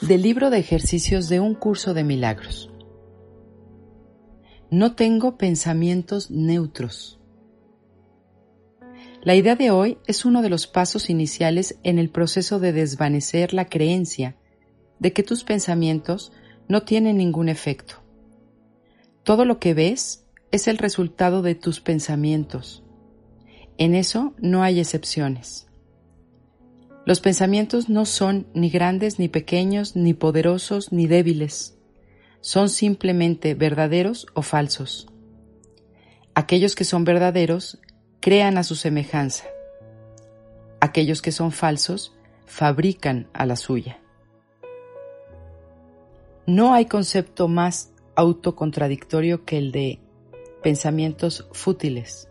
del libro de ejercicios de un curso de milagros. No tengo pensamientos neutros. La idea de hoy es uno de los pasos iniciales en el proceso de desvanecer la creencia de que tus pensamientos no tienen ningún efecto. Todo lo que ves es el resultado de tus pensamientos. En eso no hay excepciones. Los pensamientos no son ni grandes, ni pequeños, ni poderosos, ni débiles. Son simplemente verdaderos o falsos. Aquellos que son verdaderos crean a su semejanza. Aquellos que son falsos fabrican a la suya. No hay concepto más autocontradictorio que el de pensamientos fútiles.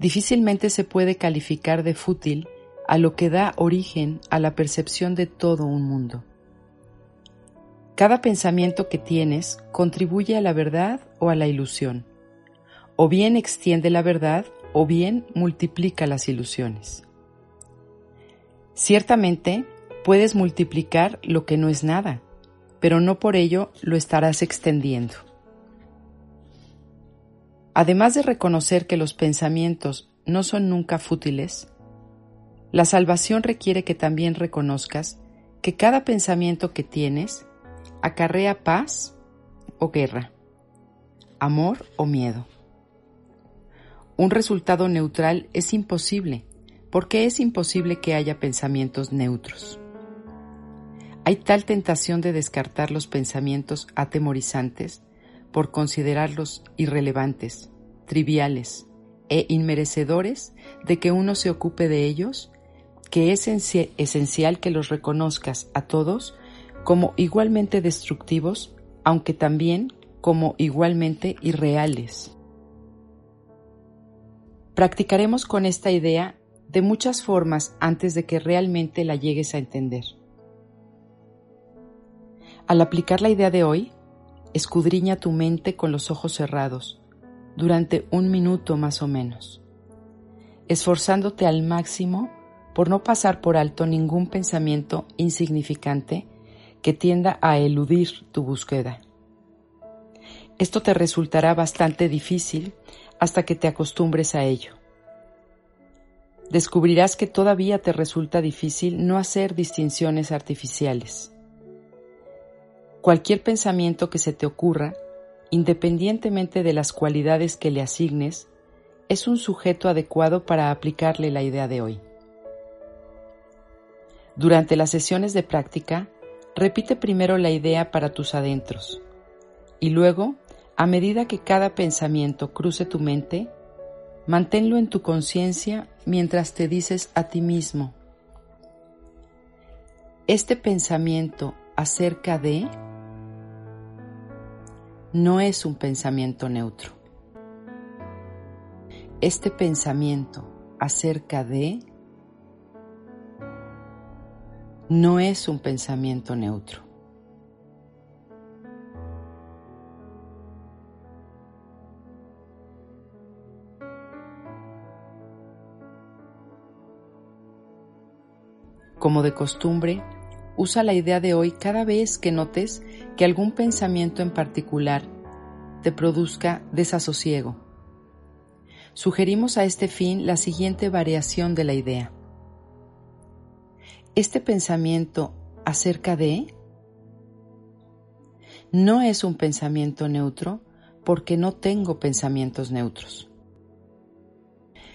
Difícilmente se puede calificar de fútil a lo que da origen a la percepción de todo un mundo. Cada pensamiento que tienes contribuye a la verdad o a la ilusión, o bien extiende la verdad o bien multiplica las ilusiones. Ciertamente, puedes multiplicar lo que no es nada, pero no por ello lo estarás extendiendo. Además de reconocer que los pensamientos no son nunca fútiles, la salvación requiere que también reconozcas que cada pensamiento que tienes acarrea paz o guerra, amor o miedo. Un resultado neutral es imposible, porque es imposible que haya pensamientos neutros. Hay tal tentación de descartar los pensamientos atemorizantes por considerarlos irrelevantes, triviales e inmerecedores de que uno se ocupe de ellos, que es esencial que los reconozcas a todos como igualmente destructivos, aunque también como igualmente irreales. Practicaremos con esta idea de muchas formas antes de que realmente la llegues a entender. Al aplicar la idea de hoy, escudriña tu mente con los ojos cerrados durante un minuto más o menos, esforzándote al máximo por no pasar por alto ningún pensamiento insignificante que tienda a eludir tu búsqueda. Esto te resultará bastante difícil hasta que te acostumbres a ello. Descubrirás que todavía te resulta difícil no hacer distinciones artificiales. Cualquier pensamiento que se te ocurra, independientemente de las cualidades que le asignes, es un sujeto adecuado para aplicarle la idea de hoy. Durante las sesiones de práctica, repite primero la idea para tus adentros y luego a medida que cada pensamiento cruce tu mente, manténlo en tu conciencia mientras te dices a ti mismo, este pensamiento acerca de no es un pensamiento neutro. Este pensamiento acerca de no es un pensamiento neutro. Como de costumbre, usa la idea de hoy cada vez que notes que algún pensamiento en particular te produzca desasosiego. Sugerimos a este fin la siguiente variación de la idea. Este pensamiento acerca de no es un pensamiento neutro porque no tengo pensamientos neutros.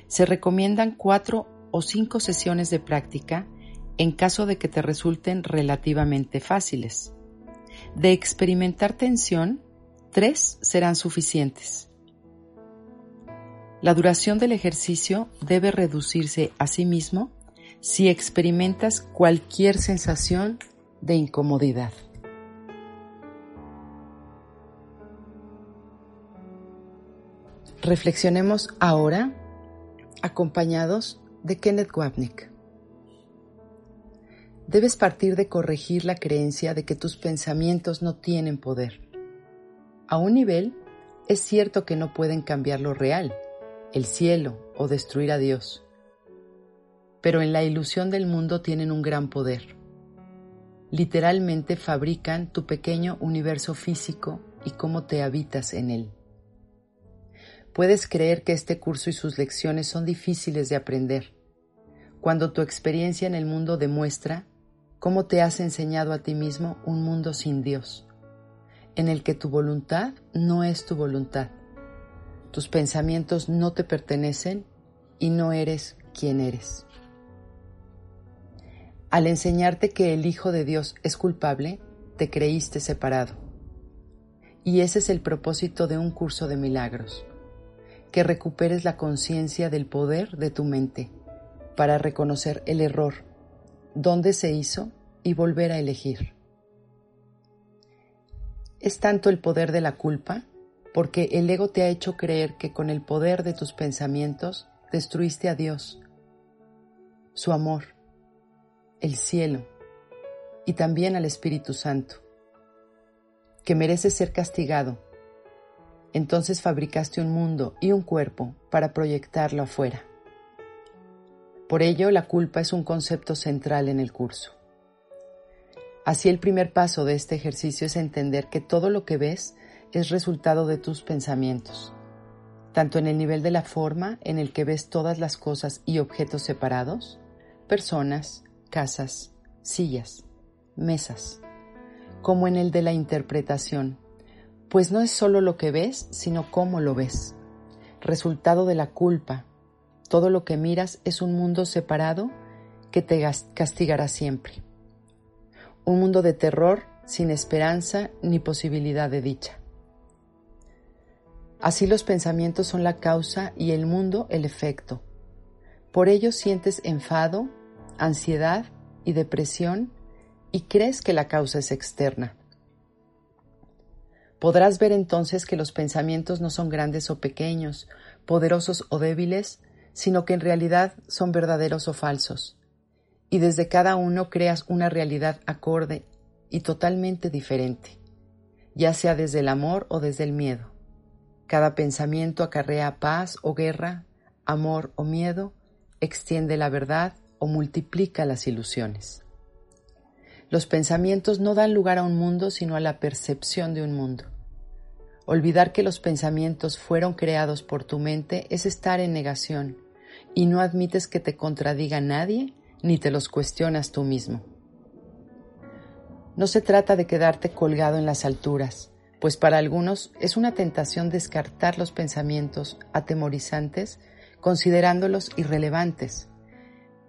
Se recomiendan cuatro o cinco sesiones de práctica en caso de que te resulten relativamente fáciles. De experimentar tensión, tres serán suficientes. La duración del ejercicio debe reducirse a sí mismo si experimentas cualquier sensación de incomodidad. Reflexionemos ahora acompañados de Kenneth Wapnick. Debes partir de corregir la creencia de que tus pensamientos no tienen poder. A un nivel, es cierto que no pueden cambiar lo real, el cielo o destruir a Dios. Pero en la ilusión del mundo tienen un gran poder. Literalmente fabrican tu pequeño universo físico y cómo te habitas en él. Puedes creer que este curso y sus lecciones son difíciles de aprender, cuando tu experiencia en el mundo demuestra cómo te has enseñado a ti mismo un mundo sin Dios, en el que tu voluntad no es tu voluntad, tus pensamientos no te pertenecen y no eres quien eres. Al enseñarte que el Hijo de Dios es culpable, te creíste separado. Y ese es el propósito de un curso de milagros, que recuperes la conciencia del poder de tu mente para reconocer el error, dónde se hizo y volver a elegir. Es tanto el poder de la culpa porque el ego te ha hecho creer que con el poder de tus pensamientos destruiste a Dios, su amor, el cielo y también al Espíritu Santo, que merece ser castigado. Entonces fabricaste un mundo y un cuerpo para proyectarlo afuera. Por ello, la culpa es un concepto central en el curso. Así el primer paso de este ejercicio es entender que todo lo que ves es resultado de tus pensamientos, tanto en el nivel de la forma en el que ves todas las cosas y objetos separados, personas, casas, sillas, mesas, como en el de la interpretación, pues no es solo lo que ves, sino cómo lo ves, resultado de la culpa. Todo lo que miras es un mundo separado que te castigará siempre. Un mundo de terror sin esperanza ni posibilidad de dicha. Así los pensamientos son la causa y el mundo el efecto. Por ello sientes enfado, ansiedad y depresión y crees que la causa es externa. Podrás ver entonces que los pensamientos no son grandes o pequeños, poderosos o débiles, sino que en realidad son verdaderos o falsos. Y desde cada uno creas una realidad acorde y totalmente diferente, ya sea desde el amor o desde el miedo. Cada pensamiento acarrea paz o guerra, amor o miedo, extiende la verdad o multiplica las ilusiones. Los pensamientos no dan lugar a un mundo, sino a la percepción de un mundo. Olvidar que los pensamientos fueron creados por tu mente es estar en negación y no admites que te contradiga nadie ni te los cuestionas tú mismo. No se trata de quedarte colgado en las alturas, pues para algunos es una tentación descartar los pensamientos atemorizantes considerándolos irrelevantes.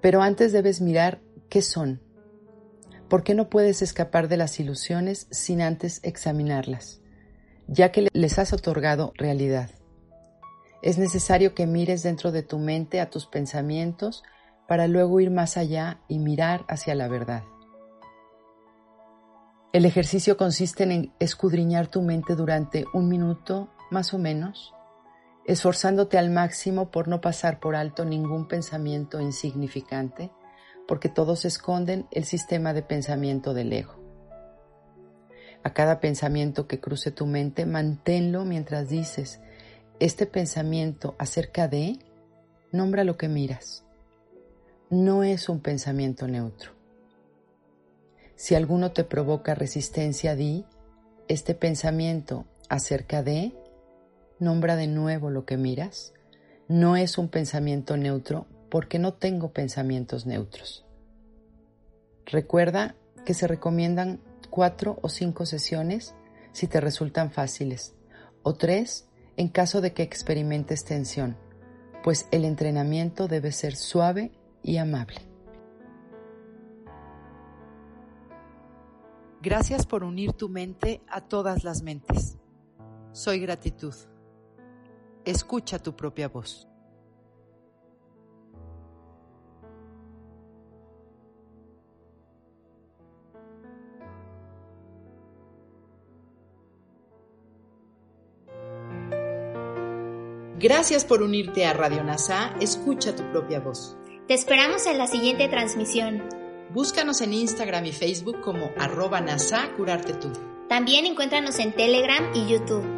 Pero antes debes mirar qué son. ¿Por qué no puedes escapar de las ilusiones sin antes examinarlas, ya que les has otorgado realidad? Es necesario que mires dentro de tu mente a tus pensamientos para luego ir más allá y mirar hacia la verdad. El ejercicio consiste en escudriñar tu mente durante un minuto más o menos, esforzándote al máximo por no pasar por alto ningún pensamiento insignificante, porque todos esconden el sistema de pensamiento del ego. A cada pensamiento que cruce tu mente, manténlo mientras dices, este pensamiento acerca de, nombra lo que miras. No es un pensamiento neutro. Si alguno te provoca resistencia, di, este pensamiento acerca de, nombra de nuevo lo que miras, no es un pensamiento neutro porque no tengo pensamientos neutros. Recuerda que se recomiendan cuatro o cinco sesiones si te resultan fáciles, o tres en caso de que experimentes tensión, pues el entrenamiento debe ser suave y amable. Gracias por unir tu mente a todas las mentes. Soy gratitud. Escucha tu propia voz. Gracias por unirte a Radio NASA. Escucha tu propia voz. Te esperamos en la siguiente transmisión. Búscanos en Instagram y Facebook como arroba NASA Curarte Tú. También encuéntranos en Telegram y YouTube.